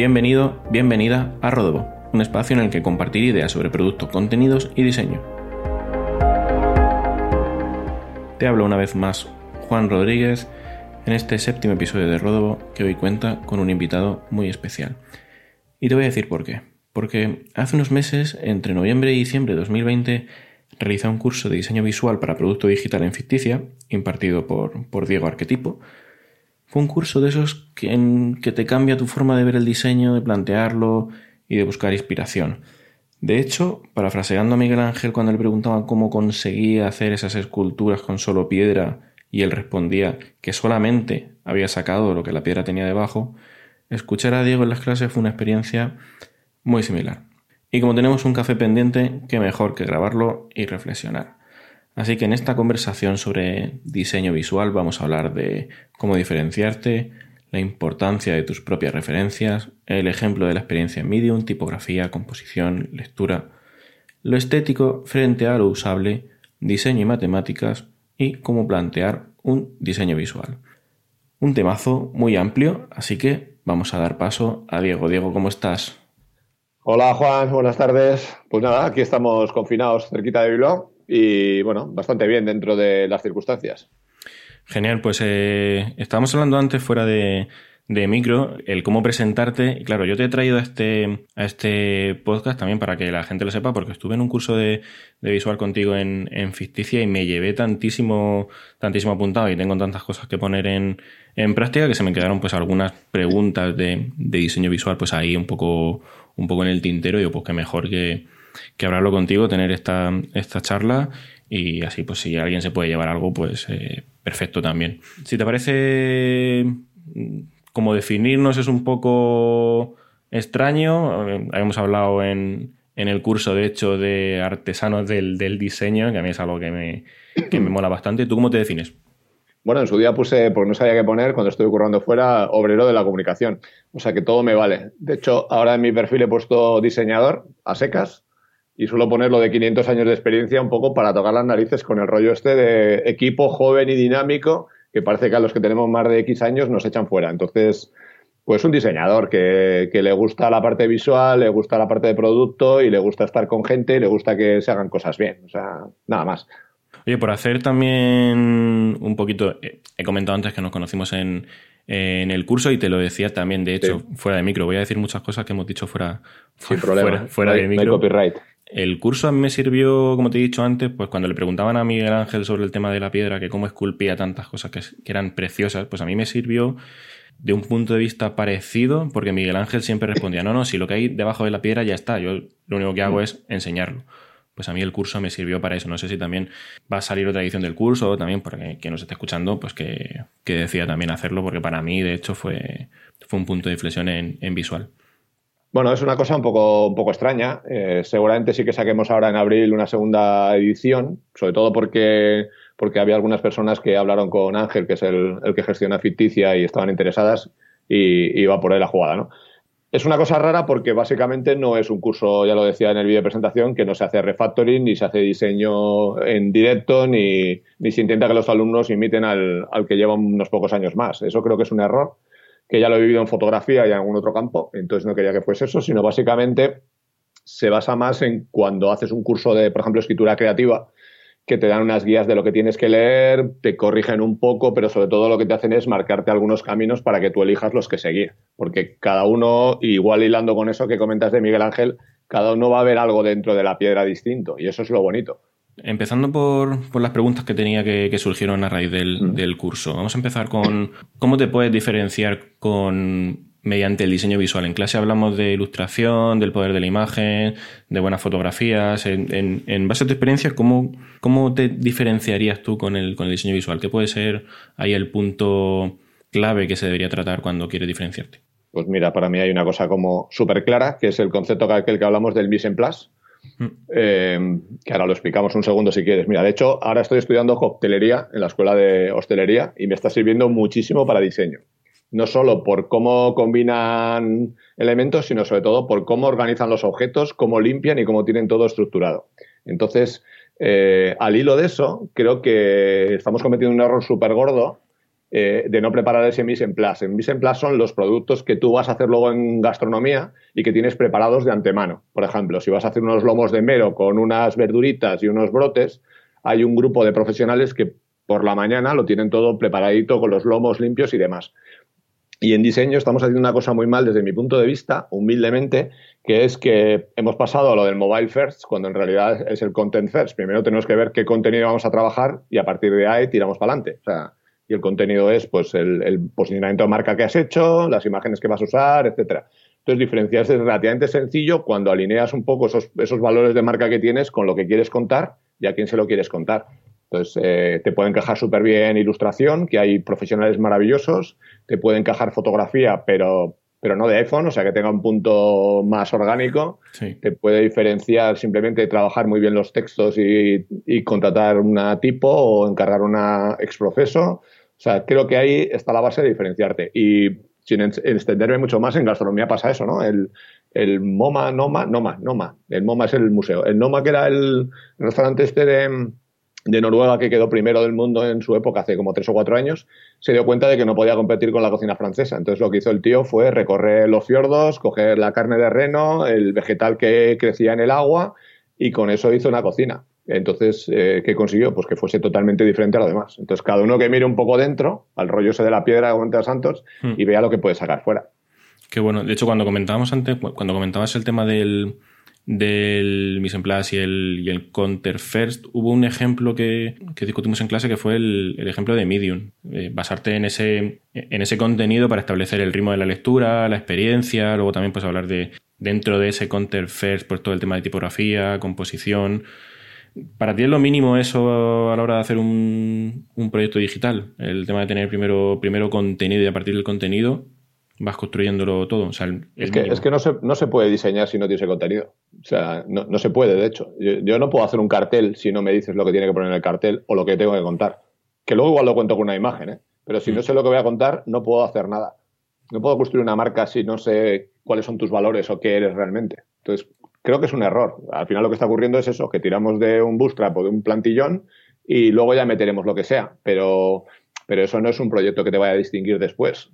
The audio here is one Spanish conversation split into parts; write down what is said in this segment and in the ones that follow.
Bienvenido, bienvenida a Rodobo, un espacio en el que compartir ideas sobre productos, contenidos y diseño. Te hablo una vez más Juan Rodríguez en este séptimo episodio de Rodobo que hoy cuenta con un invitado muy especial. Y te voy a decir por qué. Porque hace unos meses, entre noviembre y diciembre de 2020, realicé un curso de diseño visual para producto digital en ficticia, impartido por, por Diego Arquetipo, fue un curso de esos que, te cambia tu forma de ver el diseño, de plantearlo y de buscar inspiración. De hecho, parafraseando a Miguel Ángel cuando le preguntaban cómo conseguía hacer esas esculturas con solo piedra y él respondía que solamente había sacado lo que la piedra tenía debajo, escuchar a Diego en las clases fue una experiencia muy similar. Y como tenemos un café pendiente, qué mejor que grabarlo y reflexionar. Así que en esta conversación sobre diseño visual vamos a hablar de cómo diferenciarte, la importancia de tus propias referencias, el ejemplo de la experiencia en Medium, tipografía, composición, lectura, lo estético frente a lo usable, diseño y matemáticas y cómo plantear un diseño visual. Un temazo muy amplio, así que vamos a dar paso a Diego. Diego, ¿cómo estás? Hola Juan, buenas tardes. Pues nada, aquí estamos confinados cerquita de Bilbao y bueno, bastante bien dentro de las circunstancias. Genial, pues eh, estábamos hablando antes fuera de, micro, el cómo presentarte. Y claro, yo te he traído a este, a este podcast también para que la gente lo sepa, porque estuve en un curso de, visual contigo en, en, Ficticia y me llevé tantísimo, tantísimo apuntado y tengo tantas cosas que poner en, en práctica que se me quedaron pues algunas preguntas de, de, diseño visual pues ahí un poco, un poco en el tintero y yo pues que mejor que, que hablarlo contigo, tener esta, esta charla y así pues si alguien se puede llevar algo pues eh, perfecto también. Si te parece como definirnos es un poco extraño, eh, habíamos hablado en, en el curso de hecho de artesanos del, del, diseño, que a mí es algo que me, que me mola bastante. ¿Tú cómo te defines? Bueno, en su día puse, porque no sabía qué poner, cuando estoy currando fuera, obrero de la comunicación. O sea que todo me vale. De hecho, ahora en mi perfil he puesto diseñador a secas y suelo ponerlo de 500 años de experiencia un poco para tocar las narices con el rollo este de equipo joven y dinámico que parece que a los que tenemos más de X años nos echan fuera. Entonces, pues un diseñador que, le gusta la parte visual, le gusta la parte de producto y le gusta estar con gente y le gusta que se hagan cosas bien. O sea, nada más. Oye, por hacer también un poquito, eh, he comentado antes que nos conocimos en, el curso y te lo decía también, de hecho, fuera de micro. Voy a decir muchas cosas que hemos dicho fuera, fuera, fuera de micro. copyright. El curso a mí me sirvió, como te he dicho antes, pues cuando le preguntaban a Miguel Ángel sobre el tema de la piedra, que cómo esculpía tantas cosas que, eran preciosas, pues a mí me sirvió de un punto de vista parecido, porque Miguel Ángel siempre respondía, no, no, si lo que hay debajo de la piedra ya está, yo lo único que hago es enseñarlo. Pues a mí el curso me sirvió para eso. No sé si también va a salir otra edición del curso también para que nos esté escuchando, pues que, que, decida también hacerlo, porque para mí, de hecho, fue, fue un punto de inflexión en, en visual. Bueno, es una cosa un poco, un poco extraña. Eh, seguramente sí que saquemos ahora en abril una segunda edición, sobre todo porque, porque había algunas personas que hablaron con Ángel, que es el, que gestiona Ficticia, y estaban interesadas y iba por ahí la jugada, ¿no? Es una cosa rara porque básicamente no es un curso, ya lo decía en el vídeo de presentación, que no se hace refactoring, ni se hace diseño en directo, ni, ni se intenta que los alumnos imiten al, al que lleva unos pocos años más. Eso creo que es un error que ya lo he vivido en fotografía y en algún otro campo, entonces no quería que fuese eso, sino básicamente se basa más en cuando haces un curso de, por ejemplo, escritura creativa, que te dan unas guías de lo que tienes que leer, te corrigen un poco, pero sobre todo lo que te hacen es marcarte algunos caminos para que tú elijas los que seguir. Porque cada uno, igual hilando con eso que comentas de Miguel Ángel, cada uno va a ver algo dentro de la piedra distinto y eso es lo bonito. Empezando por, las preguntas que tenía que, surgieron a raíz del, del, curso. Vamos a empezar con cómo te puedes diferenciar con mediante el diseño visual. En clase hablamos de ilustración, del poder de la imagen, de buenas fotografías. En, en, base a tu experiencia, ¿cómo, ¿cómo, te diferenciarías tú con el, con el diseño visual? ¿Qué puede ser ahí el punto clave que se debería tratar cuando quieres diferenciarte? Pues mira, para mí hay una cosa como súper clara, que es el concepto que, que hablamos del mise en place Mm. Eh, que ahora lo explicamos un segundo si quieres. Mira, de hecho, ahora estoy estudiando hostelería en la escuela de hostelería y me está sirviendo muchísimo para diseño. No solo por cómo combinan elementos, sino sobre todo por cómo organizan los objetos, cómo limpian y cómo tienen todo estructurado. Entonces, eh, al hilo de eso, creo que estamos cometiendo un error súper gordo eh, de no preparar ese mise en place. En mise en place son los productos que tú vas a hacer luego en gastronomía y que tienes preparados de antemano. Por ejemplo, si vas a hacer unos lomos de mero con unas verduritas y unos brotes, hay un grupo de profesionales que por la mañana lo tienen todo preparadito con los lomos limpios y demás. Y en diseño estamos haciendo una cosa muy mal desde mi punto de vista, humildemente, que es que hemos pasado a lo del mobile first, cuando en realidad es el content first. Primero tenemos que ver qué contenido vamos a trabajar y a partir de ahí tiramos para adelante. O sea, y el contenido es pues el, posicionamiento de marca que has hecho, las imágenes que vas a usar, etcétera. Entonces, diferenciarse es relativamente sencillo cuando alineas un poco esos, esos valores de marca que tienes con lo que quieres contar y a quién se lo quieres contar. Entonces, eh, te puede encajar súper bien ilustración, que hay profesionales maravillosos, te puede encajar fotografía, pero, pero no de iPhone, o sea, que tenga un punto más orgánico. Te puede diferenciar simplemente trabajar muy bien los textos y, contratar una tipo o encargar una exproceso. O sea, creo que ahí está la base de diferenciarte. Y sin extenderme mucho más, en gastronomía pasa eso, ¿no? El, el MoMA, NOMA, NOMA, NOMA. El MoMA es el museo. El NOMA, que era el restaurante este de de Noruega, que quedó primero del mundo en su época, hace como tres o cuatro años, se dio cuenta de que no podía competir con la cocina francesa. Entonces lo que hizo el tío fue recorrer los fiordos, coger la carne de reno, el vegetal que crecía en el agua, y con eso hizo una cocina. Entonces, eh, ¿qué consiguió? Pues que fuese totalmente diferente a lo demás. Entonces, cada uno que mire un poco dentro, al rollo ese de la piedra de Santos, hmm. y vea lo que puede sacar fuera. Qué bueno. De hecho, cuando comentábamos antes, cuando comentabas el tema del, del mise en place y el, y el counter first, hubo un ejemplo que, discutimos en clase que fue el, ejemplo de Medium. Eh, basarte en ese, en ese contenido para establecer el ritmo de la lectura, la experiencia, luego también pues hablar de dentro de ese counter first, pues todo el tema de tipografía, composición. ¿Para ti es lo mínimo eso a la hora de hacer un, un proyecto digital? El tema de tener primero, primero contenido y a partir del contenido vas construyéndolo todo. es, que, es, que, no se, no se puede diseñar si no tienes contenido. O sea, no, no se puede, de hecho. Yo, no puedo hacer un cartel si no me dices lo que tiene que poner en el cartel o lo que tengo que contar. Que luego igual lo cuento con una imagen, ¿eh? Pero si no mm. sé lo que voy a contar, no puedo hacer nada. No puedo construir una marca si no sé cuáles son tus valores o qué eres realmente. Entonces, creo que es un error. Al final lo que está ocurriendo es eso, que tiramos de un bootstrap o de un plantillón y luego ya meteremos lo que sea. Pero, pero eso no es un proyecto que te vaya a distinguir después.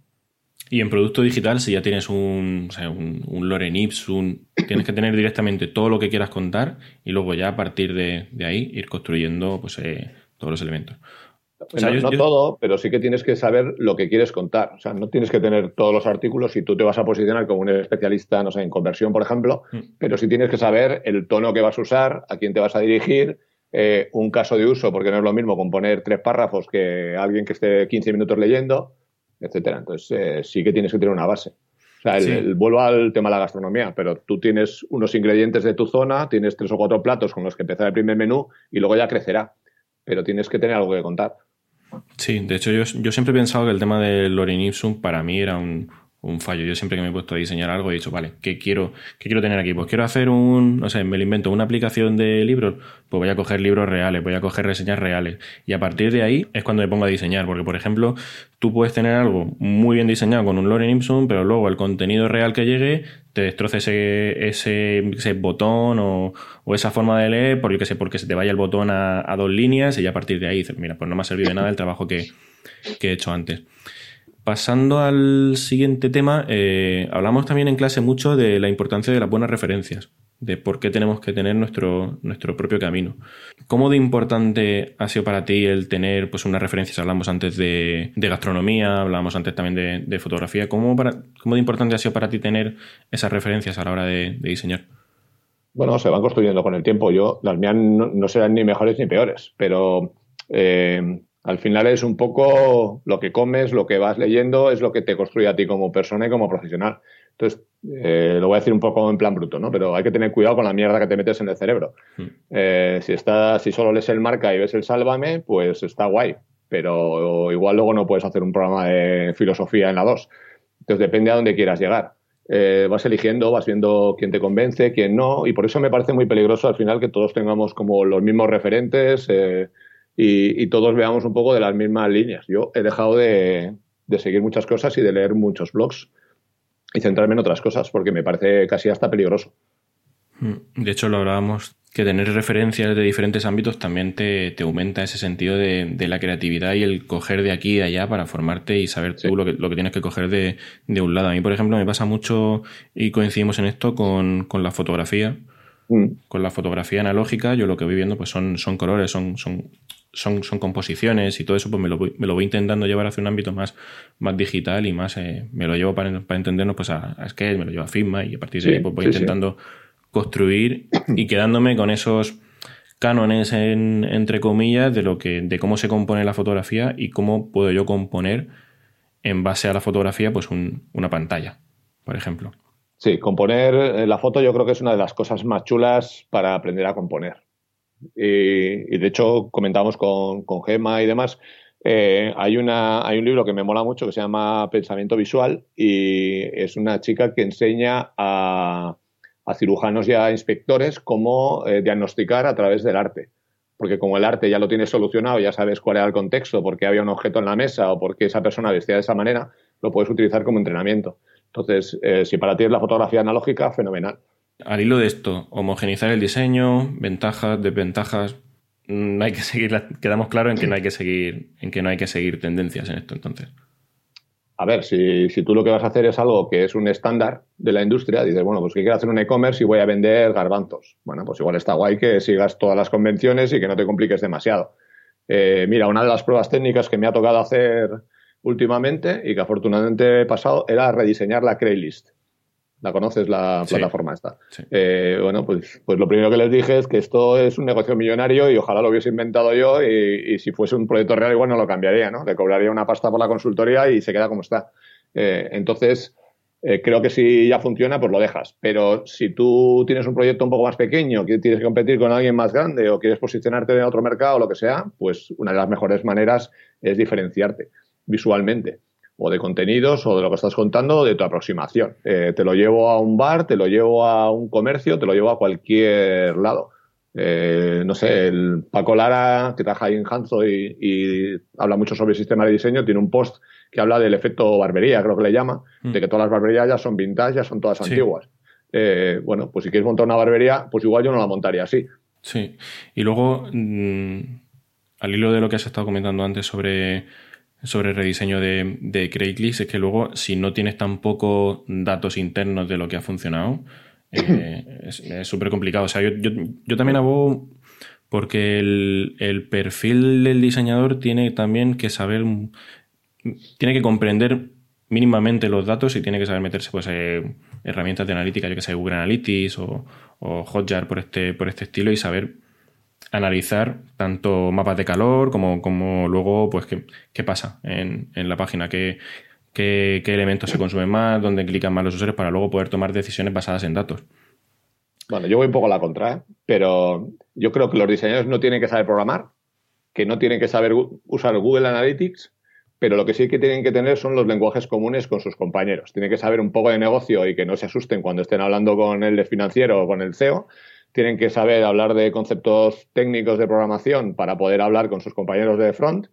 Y en producto digital, si ya tienes un, o sea, un, un Loren Ipsum, tienes que tener directamente todo lo que quieras contar y luego ya a partir de, ahí ir construyendo pues, eh, todos los elementos. No, todo, pero sí que tienes que saber lo que quieres contar. O sea, no tienes que tener todos los artículos y tú te vas a posicionar como un especialista, no sé, en conversión, por ejemplo, mm. pero sí tienes que saber el tono que vas a usar, a quién te vas a dirigir, eh, un caso de uso, porque no es lo mismo componer tres párrafos que alguien que esté 15 minutos leyendo etcétera. Entonces, eh, sí que tienes que tener una base. O sea, el, vuelvo al tema de la gastronomía, pero tú tienes unos ingredientes de tu zona, tienes tres o cuatro platos con los que empezar el primer menú y luego ya crecerá. Pero tienes que tener algo que contar. Sí, de hecho yo, yo siempre he pensado que el tema del Lorin Ipsum para mí era un, un fallo. Yo siempre que me he puesto a diseñar algo he dicho, vale, ¿qué quiero, qué quiero tener aquí? Pues quiero hacer un, no sé, me lo invento, una aplicación de libros, pues voy a coger libros reales, voy a coger reseñas reales. Y a partir de ahí es cuando me pongo a diseñar, porque por ejemplo, tú puedes tener algo muy bien diseñado con un Loren Ipsum, pero luego el contenido real que llegue te destroce ese, ese, botón o, esa forma de leer, porque, sé, porque se te vaya el botón a, dos líneas y ya a partir de ahí dices, mira, pues no me ha servido de nada el trabajo que, que he hecho antes. Pasando al siguiente tema, eh, hablamos también en clase mucho de la importancia de las buenas referencias, de por qué tenemos que tener nuestro, nuestro propio camino. ¿Cómo de importante ha sido para ti el tener pues, unas referencias? Hablamos antes de, gastronomía, hablamos antes también de, fotografía. ¿Cómo, de importante ha sido para ti tener esas referencias a la hora de, diseñar? Bueno, se van construyendo con el tiempo. Yo, las mías no, serán ni mejores ni peores, pero eh, al final es un poco lo que comes, lo que vas leyendo, es lo que te construye a ti como persona y como profesional. Entonces, eh, lo voy a decir un poco en plan bruto, ¿no? Pero hay que tener cuidado con la mierda que te metes en el cerebro. Hmm. Eh, si, está, si solo lees el marca y ves el sálvame, pues está guay. Pero igual luego no puedes hacer un programa de filosofía en la 2. Entonces, depende a dónde quieras llegar. Eh, vas eligiendo, vas viendo quién te convence, quién no. Y por eso me parece muy peligroso al final que todos tengamos como los mismos referentes y, todos veamos un poco de las mismas líneas. Yo he dejado de, seguir muchas cosas y de leer muchos blogs y centrarme en otras cosas porque me parece casi hasta peligroso. Mm, de hecho, lo hablábamos que tener referencias de diferentes ámbitos también te, aumenta ese sentido de, la creatividad y el coger de aquí y de allá para formarte y saber tú lo que, lo que tienes que coger de, un lado. A mí, por ejemplo, me pasa mucho y coincidimos en esto con, la fotografía. Mm. Con la fotografía analógica, yo lo que voy viendo pues son, son colores, son, son, son, son composiciones y todo eso, pues me lo, voy, me lo voy intentando llevar hacia un ámbito más, más digital y más, eh, me lo llevo para, entendernos pues a, a Sketch, me lo llevo a Figma y a partir de ahí pues voy intentando construir y quedándome con esos cánones entre comillas de lo que de cómo se compone la fotografía y cómo puedo yo componer en base a la fotografía pues una pantalla por ejemplo. Sí componer eh, la foto yo creo que es una de las cosas más chulas para aprender a componer y, de hecho comentamos con, con Gema y demás eh, hay, una, hay un libro que me mola mucho que se llama Pensamiento Visual y es una chica que enseña a, cirujanos y a inspectores cómo eh, diagnosticar a través del arte. Porque como el arte ya lo tienes solucionado, ya sabes cuál era el contexto, por qué había un objeto en la mesa o por qué esa persona vestía de esa manera, lo puedes utilizar como entrenamiento. Entonces, eh, si para ti es la fotografía analógica, fenomenal. Al hilo de esto, homogenizar el diseño, ventajas, desventajas, no hay que seguir, quedamos claros en que no hay que seguir, en que no hay que seguir tendencias en esto entonces a ver, si, si, tú lo que vas a hacer es algo que es un estándar de la industria, dices, bueno, pues que quiero hacer un e-commerce y voy a vender garbanzos. Bueno, pues igual está guay que sigas todas las convenciones y que no te compliques demasiado. Eh, mira, una de las pruebas técnicas que me ha tocado hacer últimamente y que afortunadamente he pasado era rediseñar la Craylist. La conoces la plataforma esta. Eh, bueno, pues, pues lo primero que les dije es que esto es un negocio millonario y ojalá lo hubiese inventado yo y, si fuese un proyecto real igual no lo cambiaría, ¿no? Le cobraría una pasta por la consultoría y se queda como está. Eh, entonces, eh, creo que si ya funciona, pues lo dejas. Pero si tú tienes un proyecto un poco más pequeño, que tienes que competir con alguien más grande o quieres posicionarte en otro mercado o lo que sea, pues una de las mejores maneras es diferenciarte visualmente o de contenidos o de lo que estás contando o de tu aproximación. Eh, te lo llevo a un bar, te lo llevo a un comercio, te lo llevo a cualquier lado. Eh, no sé, el Paco Lara, que trabaja ahí en Hanzo y, habla mucho sobre el sistema de diseño, tiene un post que habla del efecto barbería, creo que le llama, mm. de que todas las barberías ya son vintage, ya son todas antiguas. Eh, bueno, pues si quieres montar una barbería, pues igual yo no la montaría así. Sí, y luego, mm, al hilo de lo que has estado comentando antes sobre sobre el rediseño de, de Craigslist es que luego, si no tienes tampoco datos internos de lo que ha funcionado, eh, es súper complicado. O sea, yo, yo, también abogo porque el, perfil del diseñador tiene también que saber, tiene que comprender mínimamente los datos y tiene que saber meterse pues eh, herramientas de analítica, yo que sé, Google Analytics o, o Hotjar por este, por este estilo y saber analizar tanto mapas de calor como, como luego, pues, qué, qué pasa en, en, la página, qué, qué, elementos se consumen más, dónde clican más los usuarios para luego poder tomar decisiones basadas en datos. Bueno, yo voy un poco a la contra, pero yo creo que los diseñadores no tienen que saber programar, que no tienen que saber usar Google Analytics, pero lo que sí que tienen que tener son los lenguajes comunes con sus compañeros. Tienen que saber un poco de negocio y que no se asusten cuando estén hablando con el financiero o con el CEO, tienen que saber hablar de conceptos técnicos de programación para poder hablar con sus compañeros de front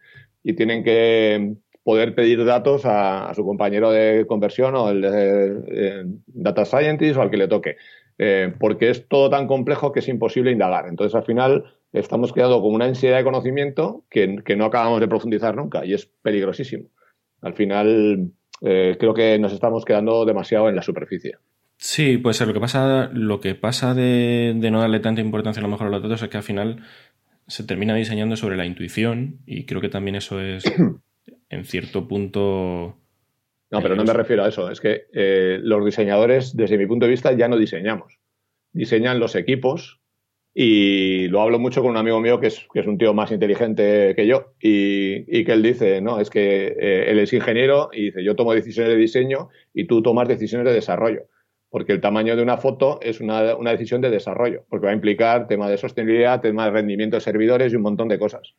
y tienen que poder pedir datos a, su compañero de conversión o el eh, data scientist o al que le toque. Eh, porque es todo tan complejo que es imposible indagar. Entonces, al final, estamos creando como una ansiedad de conocimiento que, no acabamos de profundizar nunca y es peligrosísimo. Al final, eh, creo que nos estamos quedando demasiado en la superficie. Sí, puede ser. Lo que pasa, lo que pasa de, no darle tanta importancia a lo mejor a los datos es que al final se termina diseñando sobre la intuición y creo que también eso es en cierto punto... No, pero no me refiero a eso. Es que eh, los diseñadores, desde mi punto de vista, ya no diseñamos. Diseñan los equipos y lo hablo mucho con un amigo mío que es, que es un tío más inteligente que yo y, que él dice, no, es que eh, él es ingeniero y dice, yo tomo decisiones de diseño y tú tomas decisiones de desarrollo porque el tamaño de una foto es una, decisión de desarrollo, porque va a implicar tema de sostenibilidad, tema de rendimiento de servidores y un montón de cosas.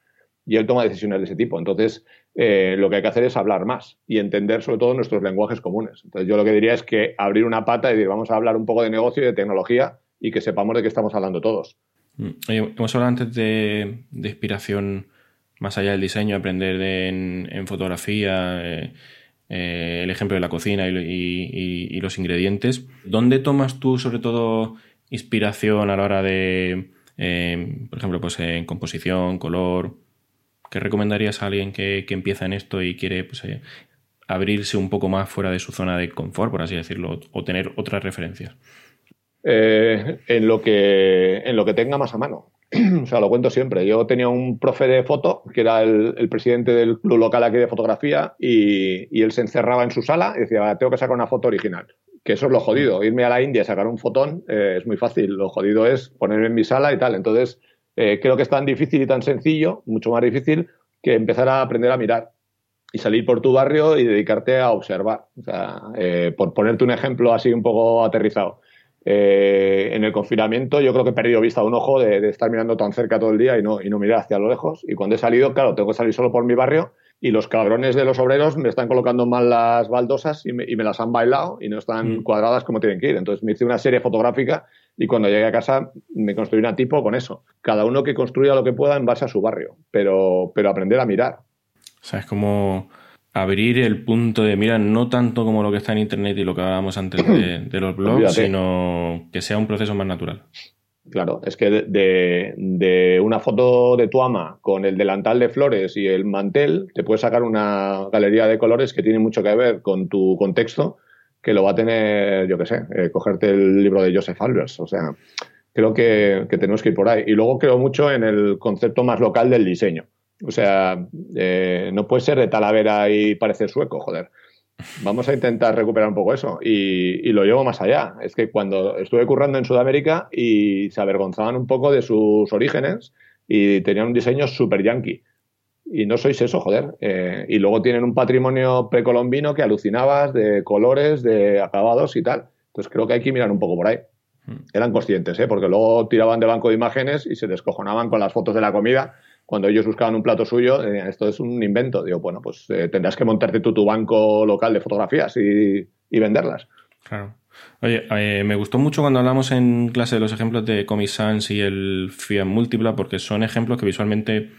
Y él toma decisiones de ese tipo. Entonces, eh, lo que hay que hacer es hablar más y entender sobre todo nuestros lenguajes comunes. Entonces, yo lo que diría es que abrir una pata y decir, vamos a hablar un poco de negocio y de tecnología y que sepamos de qué estamos hablando todos. Mm. hemos hablado antes de, inspiración más allá del diseño, aprender en, fotografía. Eh, eh, el ejemplo de la cocina y, los ingredientes. ¿Dónde tomas tú sobre todo inspiración a la hora de, eh, por ejemplo, pues en composición, color. ¿Qué recomendarías a alguien que, empieza en esto y quiere pues, eh, abrirse un poco más fuera de su zona de confort, por así decirlo, o tener otras referencias? Eh, en, lo que, en lo que tenga más a mano. o sea, lo cuento siempre. Yo tenía un profe de foto, que era el, presidente del club local aquí de fotografía, y, él se encerraba en su sala y decía, tengo que sacar una foto original. Que eso es lo jodido. Irme a la India y sacar un fotón eh, es muy fácil. Lo jodido es ponerme en mi sala y tal. Entonces, eh, creo que es tan difícil y tan sencillo, mucho más difícil, que empezar a aprender a mirar y salir por tu barrio y dedicarte a observar. O sea, por ponerte un ejemplo así un poco aterrizado. Eh, en el confinamiento yo creo que he perdido vista de un ojo de, estar mirando tan cerca todo el día y no, y no mirar hacia lo lejos. Y cuando he salido, claro, tengo que salir solo por mi barrio y los cabrones de los obreros me están colocando mal las baldosas y me, las han bailado y no están mm. cuadradas como tienen que ir. Entonces me hice una serie fotográfica y cuando llegué a casa me construí una tipo con eso. Cada uno que construya lo que pueda en base a su barrio, pero, pero aprender a mirar. O sea, es como abrir el punto de mira no tanto como lo que está en internet y lo que hablábamos antes de, los blogs, sino que sea un proceso más natural. Claro, es que de, de, una foto de tu ama con el delantal de flores y el mantel, te puedes sacar una galería de colores que tiene mucho que ver con tu contexto, que lo va a tener, yo qué sé, eh, cogerte el libro de Joseph Albers. O sea, creo que, que tenemos que ir por ahí. Y luego creo mucho en el concepto más local del diseño. O sea, eh, no puede ser de Talavera y parecer sueco, joder. Vamos a intentar recuperar un poco eso. Y, lo llevo más allá. Es que cuando estuve currando en Sudamérica y se avergonzaban un poco de sus orígenes y tenían un diseño súper yankee. Y no sois eso, joder. Eh, y luego tienen un patrimonio precolombino que alucinabas de colores, de acabados y tal. Entonces creo que hay que mirar un poco por ahí. Hmm. Eran conscientes, ¿eh? porque luego tiraban de banco de imágenes y se descojonaban con las fotos de la comida cuando ellos buscaban un plato suyo, eh, esto es un invento. Digo, bueno, pues eh, tendrás que montarte tú tu banco local de fotografías y, venderlas. Claro. Oye, me gustó mucho cuando hablamos en clase de los ejemplos de Comic Sans y el Fiat Múltipla, porque son ejemplos que visualmente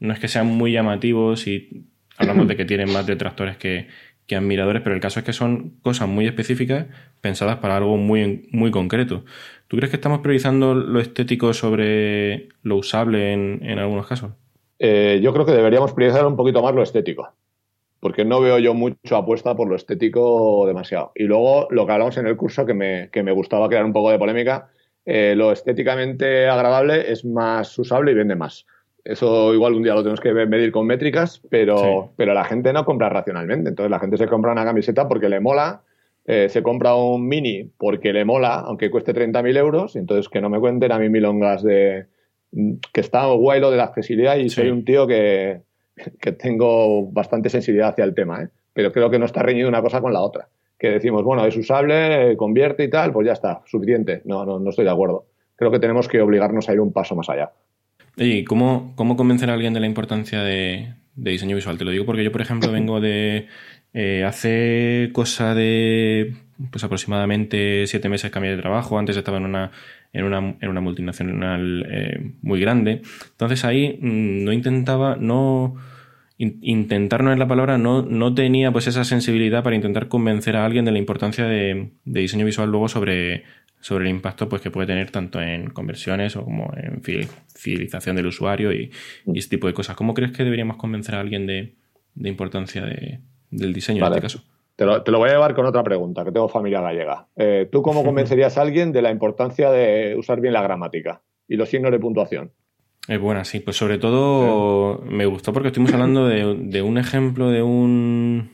no es que sean muy llamativos y hablamos de que tienen más detractores que, que admiradores, pero el caso es que son cosas muy específicas pensadas para algo muy, muy concreto. ¿Tú crees que estamos priorizando lo estético sobre lo usable en, algunos casos? Eh, yo creo que deberíamos priorizar un poquito más lo estético, porque no veo yo mucho apuesta por lo estético demasiado. Y luego lo que hablamos en el curso, que me, que me gustaba crear un poco de polémica, eh, lo estéticamente agradable es más usable y vende más. Eso igual un día lo tenemos que medir con métricas, pero, pero la gente no compra racionalmente. Entonces la gente se compra una camiseta porque le mola, eh, se compra un mini porque le mola, aunque cueste 30.000 euros. Entonces que no me cuenten a mí milongas de que está guay lo de la accesibilidad y soy un tío que, que, tengo bastante sensibilidad hacia el tema, ¿eh? pero creo que no está reñido una cosa con la otra. Que decimos, bueno, es usable, convierte y tal, pues ya está, suficiente. No, no, no estoy de acuerdo. Creo que tenemos que obligarnos a ir un paso más allá. ¿Y cómo, cómo convencer a alguien de la importancia de, diseño visual? Te lo digo porque yo, por ejemplo, vengo de eh, hace cosa de pues aproximadamente siete meses cambié de trabajo. Antes estaba en una, en una, en una multinacional eh, muy grande. Entonces ahí mm, no intentaba, no intentar no es la palabra, no, no tenía pues esa sensibilidad para intentar convencer a alguien de la importancia de, de diseño visual luego sobre, sobre el impacto pues, que puede tener tanto en conversiones o como en fidelización del usuario y, este tipo de cosas. ¿Cómo crees que deberíamos convencer a alguien de, importancia del diseño en este caso? Te lo, voy a llevar con otra pregunta, que tengo familia gallega. Eh, ¿Tú cómo convencerías a alguien de la importancia de usar bien la gramática y los signos de puntuación? Es buena, sí. Pues sobre todo me gustó porque estuvimos hablando de, un ejemplo de un...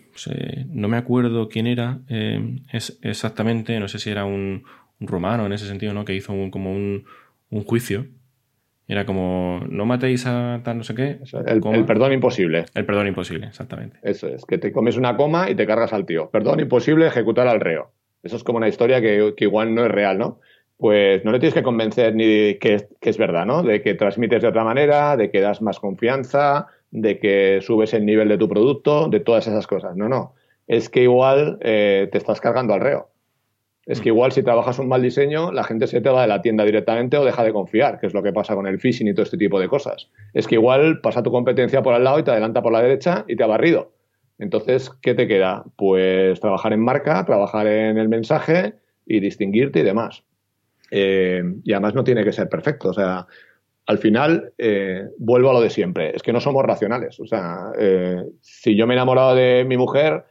No, me acuerdo quién era eh, es exactamente, no sé si era un, un romano en ese sentido, ¿no? Que hizo como un, juicio. Era como, no matéis a tal no sé qué. El, perdón imposible. El perdón imposible, exactamente. Eso es, que te comes una coma y te cargas al tío. Perdón imposible ejecutar al reo. Eso es como una historia que, igual no es real, ¿no? Pues no le tienes que convencer ni de que, es verdad, ¿no? De que transmites de otra manera, de que das más confianza, de que subes el nivel de tu producto, de todas esas cosas. No, no. Es que igual eh, te estás cargando al reo. Es que igual si trabajas un mal diseño, la gente se te va de la tienda directamente o deja de confiar, que es lo que pasa con el phishing y todo este tipo de cosas. Es que igual pasa tu competencia por al lado y te adelanta por la derecha y te ha barrido. Entonces, ¿qué te queda? Pues trabajar en marca, trabajar en el mensaje y distinguirte y demás. Eh, y además no tiene que ser perfecto. O sea, al final eh, vuelvo a lo de siempre, es que no somos racionales. O sea, eh, si yo me he enamorado de mi mujer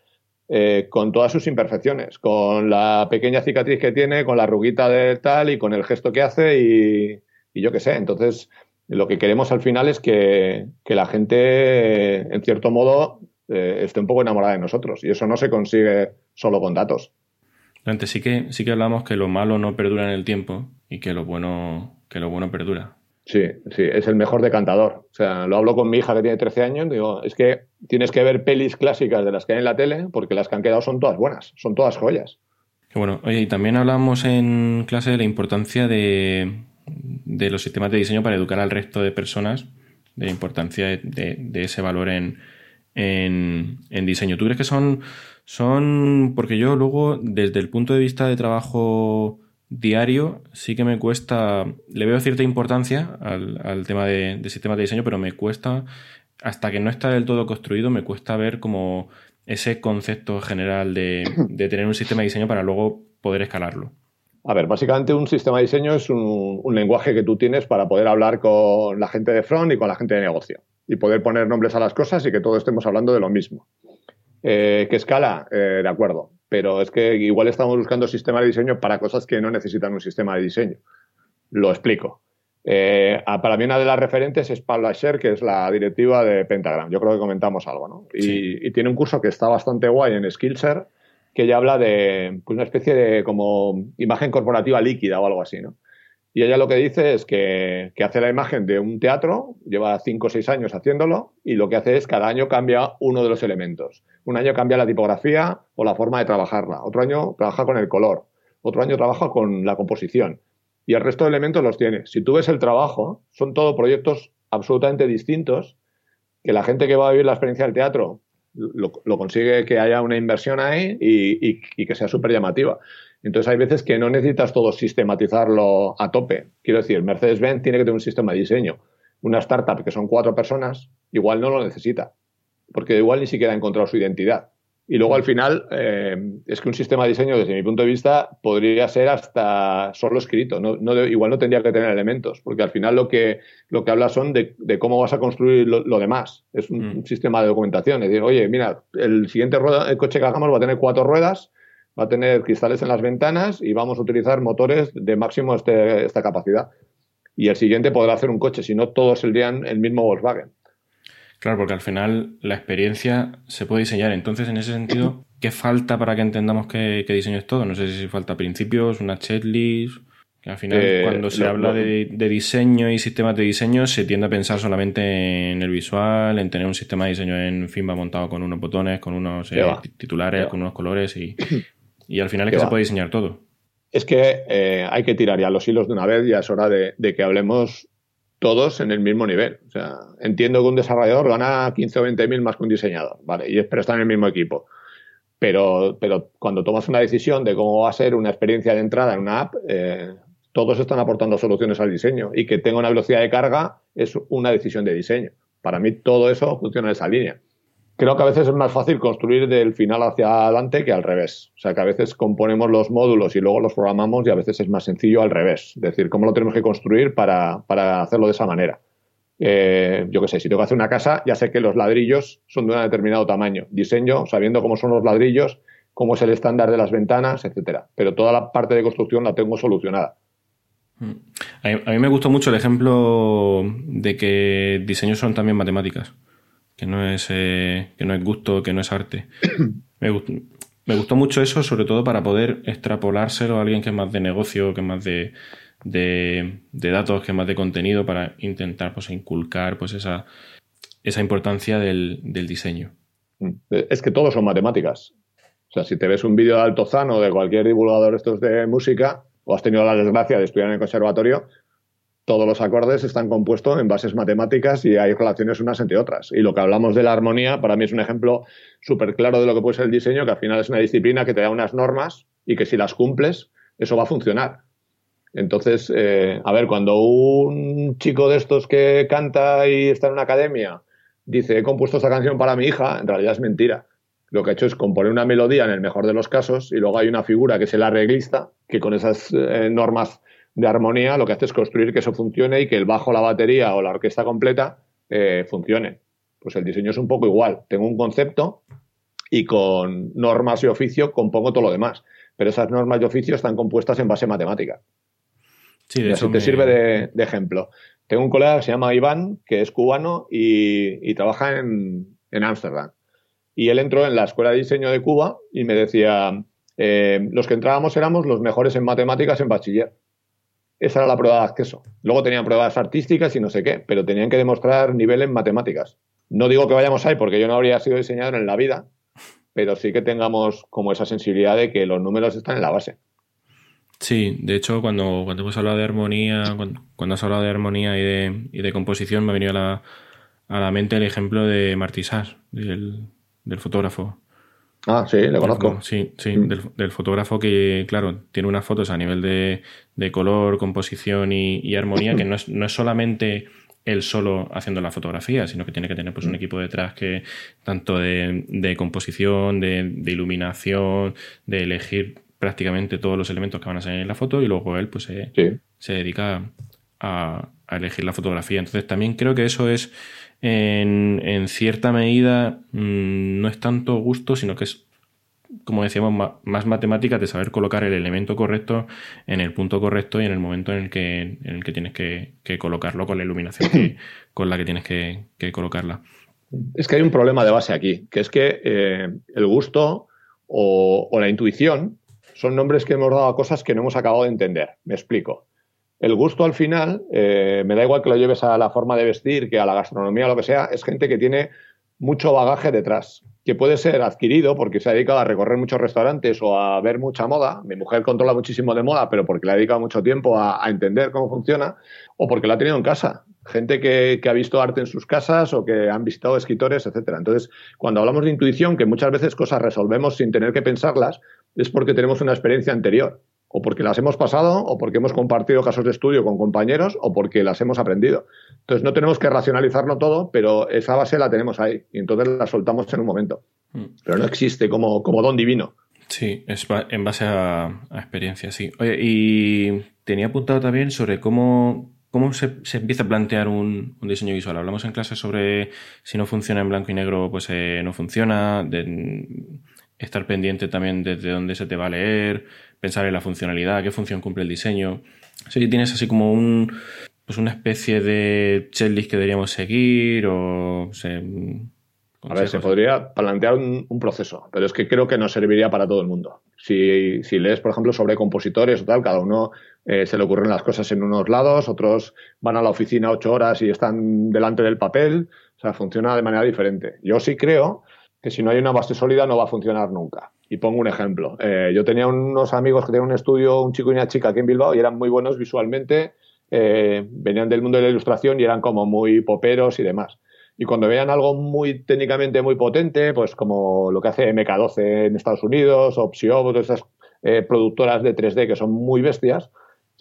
eh, con todas sus imperfecciones, con la pequeña cicatriz que tiene, con la ruguita de tal y con el gesto que hace y, yo qué sé, entonces lo que queremos al final es que, que la gente, en cierto modo, esté un poco enamorada de nosotros y eso no se consigue solo con datos. Antes sí que, sí que hablamos que lo malo no perdura en el tiempo y que lo bueno, que lo bueno perdura. Sí, sí, es el mejor decantador. O sea, lo hablo con mi hija que tiene 13 años, digo, es que tienes que ver pelis clásicas de las que hay en la tele porque las que han quedado son todas buenas, son todas joyas. Bueno. Oye, y también hablamos en clase de la importancia de, los sistemas de diseño para educar al resto de personas, de la importancia de, de ese valor en, en, en, diseño. ¿Tú crees que son, son, porque yo luego, desde el punto de vista de trabajo diario sí que me cuesta, le veo cierta importancia al, tema de, sistemas de diseño, pero me cuesta, hasta que no está del todo construido, me cuesta ver como ese concepto general de, tener un sistema de diseño para luego poder escalarlo. A ver, básicamente un sistema de diseño es un, lenguaje que tú tienes para poder hablar con la gente de front y con la gente de negocio y poder poner nombres a las cosas y que todos estemos hablando de lo mismo. Eh, ¿Qué escala? Eh, de acuerdo pero es que igual estamos buscando sistemas de diseño para cosas que no necesitan un sistema de diseño. Lo explico. Eh, para mí una de las referentes es Paula Scher, que es la directiva de Pentagram. Yo creo que comentamos algo, ¿no? Y, tiene un curso que está bastante guay en Skillshare, que ya habla de pues, una especie de como imagen corporativa líquida o algo así, ¿no? Y ella lo que dice es que, hace la imagen de un teatro, lleva cinco o seis años haciéndolo, y lo que hace es cada año cambia uno de los elementos. Un año cambia la tipografía o la forma de trabajarla, otro año trabaja con el color, otro año trabaja con la composición, y el resto de elementos los tiene. Si tú ves el trabajo, son todos proyectos absolutamente distintos, que la gente que va a vivir la experiencia del teatro lo, consigue que haya una inversión ahí y, y que sea súper llamativa. Entonces hay veces que no necesitas todo sistematizarlo a tope. Quiero decir, Mercedes-Benz tiene que tener un sistema de diseño. Una startup que son cuatro personas, igual no lo necesita, porque igual ni siquiera ha encontrado su identidad. Y luego al final eh, es que un sistema de diseño, desde mi punto de vista, podría ser hasta solo escrito. No, igual no tendría que tener elementos, porque al final lo que, lo que habla son de, cómo vas a construir lo, demás. Es un, mm. sistema de documentación. Es decir, oye, mira, el siguiente el coche que hagamos va a tener cuatro ruedas va a tener cristales en las ventanas y vamos a utilizar motores de máximo este, esta capacidad. Y el siguiente podrá hacer un coche, si no todos serían el mismo Volkswagen. Claro, porque al final la experiencia se puede diseñar. Entonces, en ese sentido, ¿qué falta para que entendamos qué, diseño es todo? No sé si falta principios, una checklist. Que al final, eh, cuando se habla de, diseño y sistemas de diseño, se tiende a pensar solamente en el visual, en tener un sistema de diseño en Fimba montado con unos botones, con unos eh, titulares, con unos colores y, Y al final es que se puede diseñar todo. Es que eh, hay que tirar ya los hilos de una vez, ya es hora de, que hablemos todos en el mismo nivel. O sea, entiendo que un desarrollador gana 15 o 20 mil más que un diseñador, ¿vale? Y, pero está en el mismo equipo. Pero, pero cuando tomas una decisión de cómo va a ser una experiencia de entrada en una app, eh, todos están aportando soluciones al diseño. Y que tenga una velocidad de carga es una decisión de diseño. Para mí todo eso funciona en esa línea creo que a veces es más fácil construir del final hacia adelante que al revés. O sea, que a veces componemos los módulos y luego los programamos y a veces es más sencillo al revés. Es decir, cómo lo tenemos que construir para, hacerlo de esa manera. Eh, yo qué sé, si tengo que hacer una casa, ya sé que los ladrillos son de un determinado tamaño. Diseño, sabiendo cómo son los ladrillos, cómo es el estándar de las ventanas, etcétera. Pero toda la parte de construcción la tengo solucionada. Mm. A mí me gustó mucho el ejemplo de que diseños son también matemáticas que no es, eh, que no es gusto, que no es arte. me, gustó, mucho eso, sobre todo para poder extrapolárselo a alguien que es más de negocio, que es más de, de, datos, que es más de contenido, para intentar pues, inculcar pues, esa, esa importancia del, del diseño. Mm. Es que todos son matemáticas. O sea, si te ves un vídeo de Altozano de cualquier divulgador estos de música, o has tenido la desgracia de estudiar en el conservatorio, todos los acordes están compuestos en bases matemáticas y hay relaciones unas entre otras. Y lo que hablamos de la armonía, para mí es un ejemplo súper claro de lo que puede ser el diseño, que al final es una disciplina que te da unas normas y que si las cumples, eso va a funcionar. Entonces, eh, a ver, cuando un chico de estos que canta y está en una academia dice, he compuesto esta canción para mi hija, en realidad es mentira. Lo que ha hecho es componer una melodía en el mejor de los casos y luego hay una figura que es el arreglista, que con esas eh, normas de armonía, lo que hace es construir que eso funcione y que el bajo, la batería o la orquesta completa eh, funcione. Pues el diseño es un poco igual. Tengo un concepto y con normas y oficio compongo todo lo demás. Pero esas normas y oficio están compuestas en base matemática. Sí, de eso te sirve de, ejemplo. Tengo un colega que se llama Iván, que es cubano y, trabaja en Ámsterdam. y él entró en la Escuela de Diseño de Cuba y me decía, eh, los que entrábamos éramos los mejores en matemáticas en bachiller. Esa era la prueba de acceso. Luego tenían pruebas artísticas y no sé qué, pero tenían que demostrar nivel en matemáticas. No digo que vayamos ahí porque yo no habría sido diseñador en la vida, pero sí que tengamos como esa sensibilidad de que los números están en la base. Sí, de hecho, cuando, cuando hemos hablado de armonía, cuando, has hablado de armonía y de, y de composición, me ha venido a la, a la mente el ejemplo de Martisar, del, del fotógrafo. Ah, sí, le conozco. Sí, sí, mm. del, fotógrafo que, claro, tiene unas fotos a nivel de, de color, composición y, armonía, que no es, no es solamente él solo haciendo la fotografía, sino que tiene que tener pues un mm. equipo detrás que tanto de, de composición, de, de, iluminación, de elegir prácticamente todos los elementos que van a salir en la foto y luego él pues se, se dedica a, a, elegir la fotografía. Entonces también creo que eso es en, en cierta medida mm, no es tanto gusto, sino que es como decíamos, más matemática de saber colocar el elemento correcto en el punto correcto y en el momento en el que, en el que tienes que, colocarlo con la iluminación con la que tienes que, colocarla. Es que hay un problema de base aquí, que es que eh, el gusto o, la intuición son nombres que hemos dado a cosas que no hemos acabado de entender. Me explico. El gusto al final, eh, me da igual que lo lleves a la forma de vestir, que a la gastronomía lo que sea, es gente que tiene mucho bagaje detrás que puede ser adquirido porque se ha dedicado a recorrer muchos restaurantes o a ver mucha moda. Mi mujer controla muchísimo de moda, pero porque le ha dedicado mucho tiempo a, entender cómo funciona, o porque lo ha tenido en casa. Gente que, ha visto arte en sus casas o que han visitado escritores, etcétera. Entonces, cuando hablamos de intuición, que muchas veces cosas resolvemos sin tener que pensarlas, es porque tenemos una experiencia anterior o porque las hemos pasado, o porque hemos compartido casos de estudio con compañeros, o porque las hemos aprendido. Entonces no tenemos que racionalizarlo todo, pero esa base la tenemos ahí, y entonces la soltamos en un momento. Mm. Pero no existe como, como don divino. Sí, es en base a, experiencia, sí. Oye, y tenía apuntado también sobre cómo, cómo se, empieza a plantear un, diseño visual. Hablamos en clase sobre si no funciona en blanco y negro, pues eh, no funciona, de estar pendiente también desde dónde se te va a leer, pensar en la funcionalidad, qué función cumple el diseño. Si tienes así como un, pues una especie de checklist que deberíamos seguir o... a ver, se podría plantear un, proceso, pero es que creo que no serviría para todo el mundo. Si, si lees, por ejemplo, sobre compositores o tal, cada uno eh, se le ocurren las cosas en unos lados, otros van a la oficina ocho horas y están delante del papel, o sea, funciona de manera diferente. Yo sí creo que si no hay una base sólida no va a funcionar nunca. Y pongo un ejemplo. Eh, yo tenía unos amigos que tenían un estudio, un chico y una chica aquí en Bilbao, y eran muy buenos visualmente, eh, venían del mundo de la ilustración y eran como muy poperos y demás. Y cuando veían algo muy técnicamente muy potente, pues como lo que hace MK12 en Estados Unidos, o todas esas eh, productoras de 3D que son muy bestias,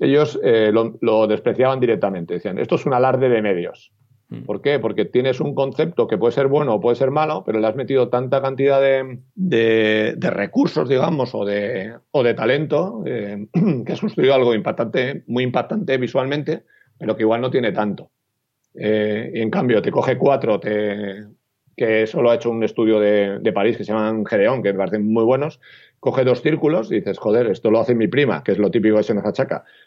ellos lo, lo despreciaban directamente. Decían, esto es un alarde de medios. Mm. ¿Por qué? Porque tienes un concepto que puede ser bueno o puede ser malo, pero le has metido tanta cantidad de, recursos, digamos, o de, o de talento, eh, que has construido algo impactante, muy impactante visualmente, pero que igual no tiene tanto. Eh, y en cambio, te coge cuatro, que solo ha hecho un estudio de, París que se llaman Gedeón, que me parecen muy buenos, coge dos círculos y dices, joder, esto lo hace mi prima, que es lo típico que se nos.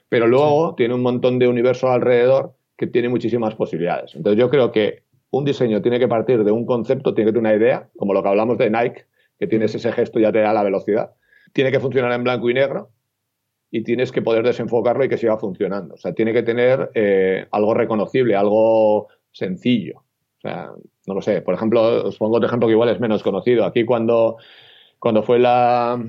Pero luego tiene un montón de universo alrededor que tiene muchísimas posibilidades. Entonces yo creo que un diseño tiene que partir de un concepto, tiene que tener una idea, como lo que hablamos de Nike, que tienes ese gesto y ya te da la velocidad. Tiene que funcionar en blanco y negro y tienes que poder desenfocarlo y que siga funcionando. O sea, tiene que tener eh, algo reconocible, algo sencillo. O sea, no lo sé. Por ejemplo, os pongo otro ejemplo que igual es menos conocido. Aquí cuando, cuando fue la,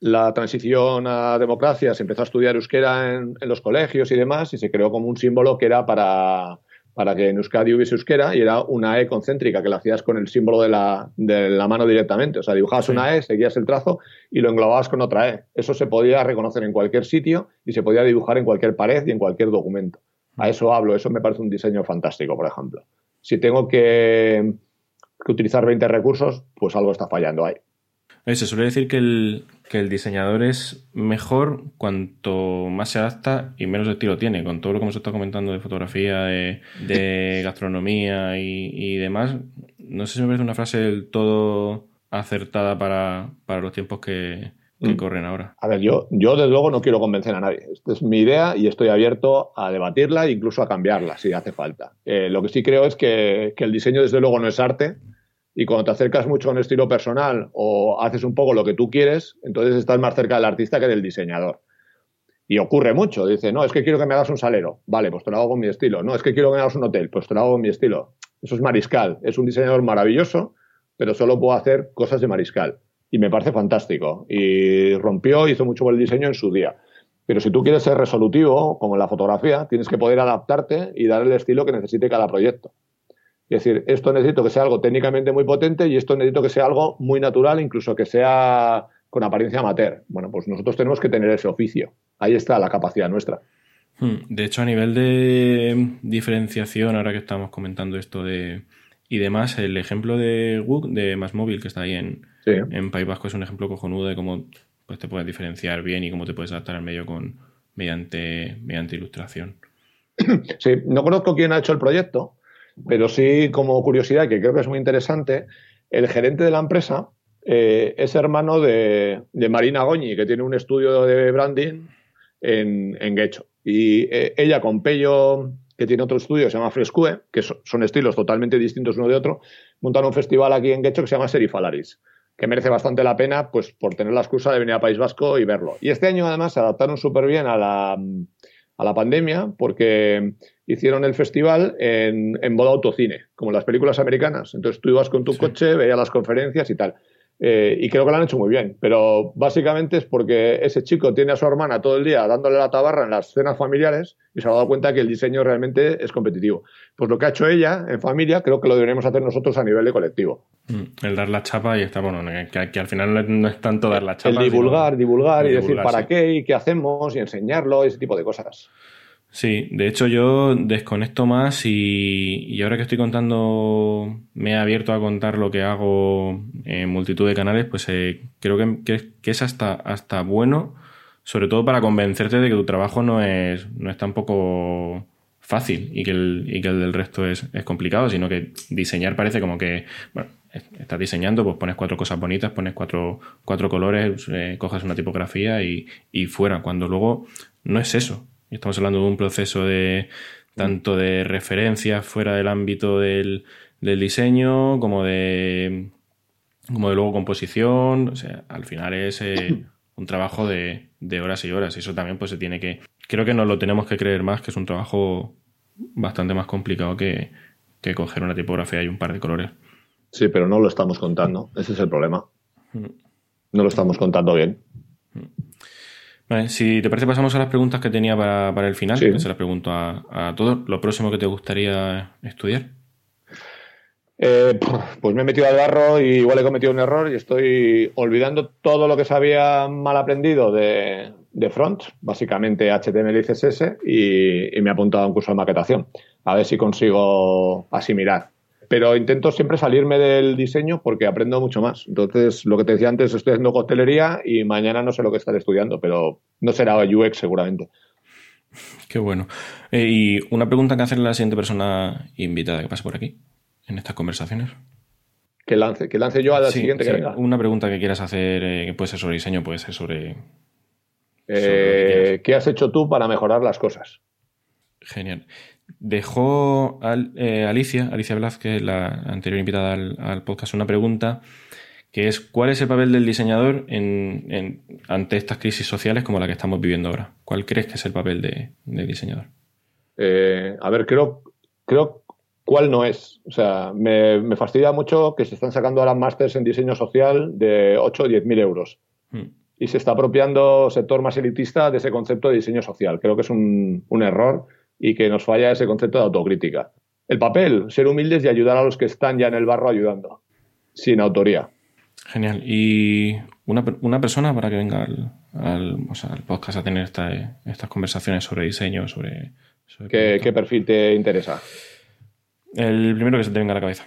la transición a democracia, se empezó a estudiar euskera en, los colegios y demás, y se creó como un símbolo que era para, para que en Euskadi hubiese euskera, y era una E concéntrica, que la hacías con el símbolo de la, de la mano directamente. O sea, dibujabas una E, seguías el trazo y lo englobabas con otra E. Eso se podía reconocer en cualquier sitio y se podía dibujar en cualquier pared y en cualquier documento. A eso hablo, eso me parece un diseño fantástico, por ejemplo. Si tengo que, que utilizar 20 recursos, pues algo está fallando ahí. Se suele decir que el, que el diseñador es mejor cuanto más se adapta y menos estilo tiene. Con todo lo que hemos estado comentando de fotografía, de, gastronomía y, demás, no sé si me parece una frase del todo acertada para, los tiempos que, mm. corren ahora. A ver, yo, yo desde luego no quiero convencer a nadie. Esta es mi idea y estoy abierto a debatirla e incluso a cambiarla si hace falta. Eh, lo que sí creo es que, que el diseño desde luego no es arte y cuando te acercas mucho a un estilo personal o haces un poco lo que tú quieres, entonces estás más cerca del artista que del diseñador. Y ocurre mucho. Dice, no, es que quiero que me hagas un salero. Vale, pues te lo hago con mi estilo. No, es que quiero que me hagas un hotel. Pues te lo hago con mi estilo. Eso es mariscal. Es un diseñador maravilloso, pero solo puedo hacer cosas de mariscal. Y me parece fantástico. Y rompió, hizo mucho el diseño en su día. Pero si tú quieres ser resolutivo, como en la fotografía, tienes que poder adaptarte y dar el estilo que necesite cada proyecto. Es decir, esto necesito que sea algo técnicamente muy potente y esto necesito que sea algo muy natural, incluso que sea con apariencia amateur. Bueno, pues nosotros tenemos que tener ese oficio. Ahí está la capacidad nuestra. Hmm. De hecho, a nivel de diferenciación, ahora que estamos comentando esto de y demás, el ejemplo de Wook, de Más Móvil, que está ahí en, en País Vasco, es un ejemplo cojonudo de cómo pues, te puedes diferenciar bien y cómo te puedes adaptar al medio con, mediante, mediante ilustración. Sí, no conozco quién ha hecho el proyecto, pero sí, como curiosidad, que creo que es muy interesante, el gerente de la empresa eh, es hermano de, Marina Goñi, que tiene un estudio de branding en, en Guecho. Y eh, ella con Pello, que tiene otro estudio que se llama Frescue, que son estilos totalmente distintos uno de otro, montaron un festival aquí en Guecho que se llama Serifalaris, que merece bastante la pena pues por tener la excusa de venir a País Vasco y verlo. Y este año además se adaptaron súper bien a la, a la pandemia porque hicieron el festival en, en modo autocine, como las películas americanas. Entonces tú ibas con tu coche, veías las conferencias y tal. Eh, y creo que lo han hecho muy bien, pero básicamente es porque ese chico tiene a su hermana todo el día dándole la tabarra en las cenas familiares y se ha dado cuenta que el diseño realmente es competitivo. Pues lo que ha hecho ella en familia, creo que lo deberíamos hacer nosotros a nivel de colectivo. Mm, el dar la chapa y está, bueno, que, al final no es tanto dar la chapa. El divulgar, divulgar y decir para qué y qué hacemos y enseñarlo, ese tipo de cosas. Sí, de hecho yo desconecto más y, ahora que estoy contando, me he abierto a contar lo que hago en multitud de canales, pues eh, creo que, es hasta, hasta bueno, sobre todo para convencerte de que tu trabajo no es, no es tampoco fácil y que el, y que el del resto es, es complicado, sino que diseñar parece como que, bueno, estás diseñando, pues pones cuatro cosas bonitas, pones cuatro, cuatro colores, eh, coges una tipografía y, y fuera, cuando luego no es eso. Estamos hablando de un proceso de tanto de referencia fuera del ámbito del, diseño como de como de luego composición. O sea, al final es eh, un trabajo de, horas y horas. Y eso también pues se tiene que. Creo que nos lo tenemos que creer más, que es un trabajo bastante más complicado que, que coger una tipografía y un par de colores. Sí, pero no lo estamos contando. Ese es el problema. Mm. No lo estamos contando bien. Vale, si te parece, pasamos a las preguntas que tenía para, el final, que se las pregunto a, todos. ¿Lo próximo que te gustaría estudiar? Eh, pues me he metido al barro y igual he cometido un error y estoy olvidando todo lo que se había mal aprendido de, front, básicamente HTML y CSS, y, y me he apuntado a un curso de maquetación. A ver si consigo asimilar pero intento siempre salirme del diseño porque aprendo mucho más. Entonces, lo que te decía antes, estoy haciendo costelería y mañana no sé lo que estaré estudiando, pero no será UX seguramente. Qué bueno. Eh, y una pregunta que hacerle a la siguiente persona invitada que pase por aquí, en estas conversaciones. Que lance, que lance yo a la siguiente que venga. Una pregunta que quieras hacer, eh, que puede ser sobre diseño, puede ser sobre... Eh, ¿Qué has hecho tú para mejorar las cosas? Genial. Dejó eh, Alicia, Alicia Blázquez, la anterior invitada al, podcast, una pregunta que es ¿cuál es el papel del diseñador en, ante estas crisis sociales como la que estamos viviendo ahora? ¿Cuál crees que es el papel de, del diseñador? Eh, a ver, creo, creo cuál no es. O sea, me, fastidia mucho que se están sacando ahora másters en diseño social de 8 o 10 mil euros. Hmm. Y se está apropiando sector más elitista de ese concepto de diseño social. Creo que es un, un error y que nos falla ese concepto de autocrítica. El papel, ser humildes y ayudar a los que están ya en el barro ayudando, sin autoría. Genial. ¿Y una, una persona para que venga al, al, podcast a tener estas conversaciones sobre diseño, sobre... ¿Qué, perfil te interesa? El primero que se te venga a la cabeza.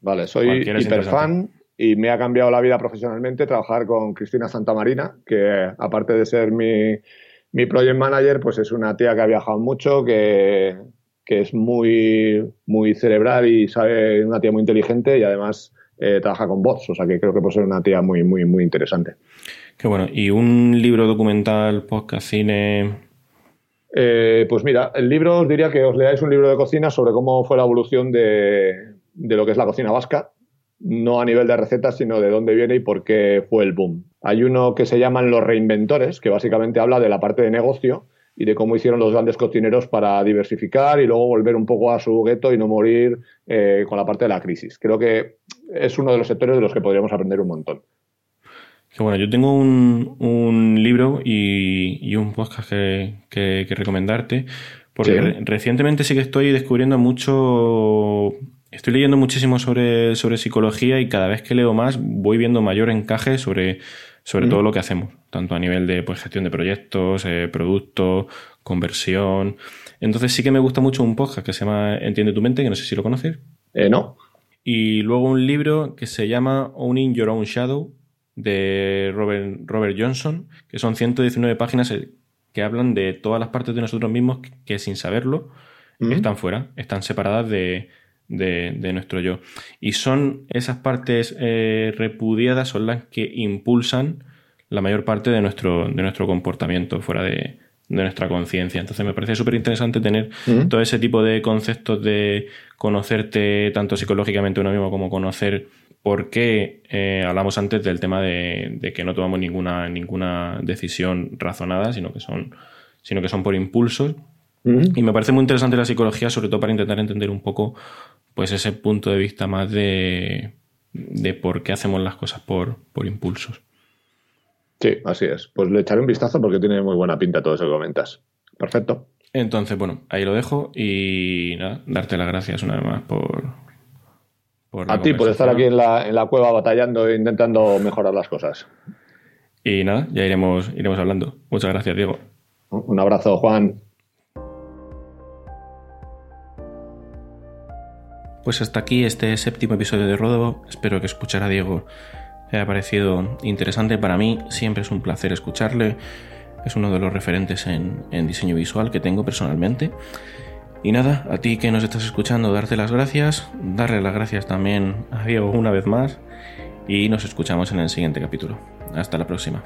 Vale, soy hiperfan y me ha cambiado la vida profesionalmente trabajar con Cristina Santamarina, que aparte de ser mi, mi project manager, pues es una tía que ha viajado mucho, que, que es muy, muy cerebral y sabe, una tía muy inteligente y además eh, trabaja con bots, o sea que creo que puede ser una tía muy, muy, muy interesante. Qué bueno. ¿Y un libro documental, podcast, cine? Eh, pues mira, el libro os diría que os leáis un libro de cocina sobre cómo fue la evolución de, de lo que es la cocina vasca, no a nivel de recetas, sino de dónde viene y por qué fue el boom. Hay uno que se llaman Los Reinventores, que básicamente habla de la parte de negocio y de cómo hicieron los grandes cocineros para diversificar y luego volver un poco a su gueto y no morir eh, con la parte de la crisis. Creo que es uno de los sectores de los que podríamos aprender un montón. Que bueno, yo tengo un, libro y, un podcast que, recomendarte, porque recientemente sí que estoy descubriendo mucho Estoy leyendo muchísimo sobre, sobre psicología y cada vez que leo más voy viendo mayor encaje sobre, sobre todo lo que hacemos, tanto a nivel de pues, gestión de proyectos, eh, productos, conversión. Entonces sí que me gusta mucho un podcast que se llama Entiende tu mente, que no sé si lo conoces. Eh, no. Y luego un libro que se llama Owning Your Own Shadow de Robert, Robert Johnson, que son 119 páginas eh, que hablan de todas las partes de nosotros mismos que, sin saberlo están fuera, están separadas de, de, nuestro yo. Y son esas partes eh, repudiadas, son las que impulsan la mayor parte de nuestro, de nuestro comportamiento fuera de, nuestra conciencia. Entonces me parece súper interesante tener todo ese tipo de conceptos de conocerte tanto psicológicamente uno mismo como conocer por qué eh, hablamos antes del tema de, que no tomamos ninguna, ninguna decisión razonada, sino que son, sino que son por impulsos. Y me parece muy interesante la psicología, sobre todo para intentar entender un poco pues ese punto de vista más de, de por qué hacemos las cosas por, por impulsos. Sí, así es. Pues le echaré un vistazo porque tiene muy buena pinta todo eso que comentas. Perfecto. Entonces, bueno, ahí lo dejo y nada, darte las gracias una vez más por. por A ti, por estar aquí en la, en la cueva batallando e intentando mejorar las cosas. Y nada, ya iremos, iremos hablando. Muchas gracias, Diego. Un abrazo, Juan. Pues hasta aquí este séptimo episodio de Ródovo. Espero que escuchar a Diego haya parecido interesante para mí. Siempre es un placer escucharle. Es uno de los referentes en, diseño visual que tengo personalmente. Y nada, a ti que nos estás escuchando, darte las gracias, darle las gracias también a Diego una vez más y nos escuchamos en el siguiente capítulo. Hasta la próxima.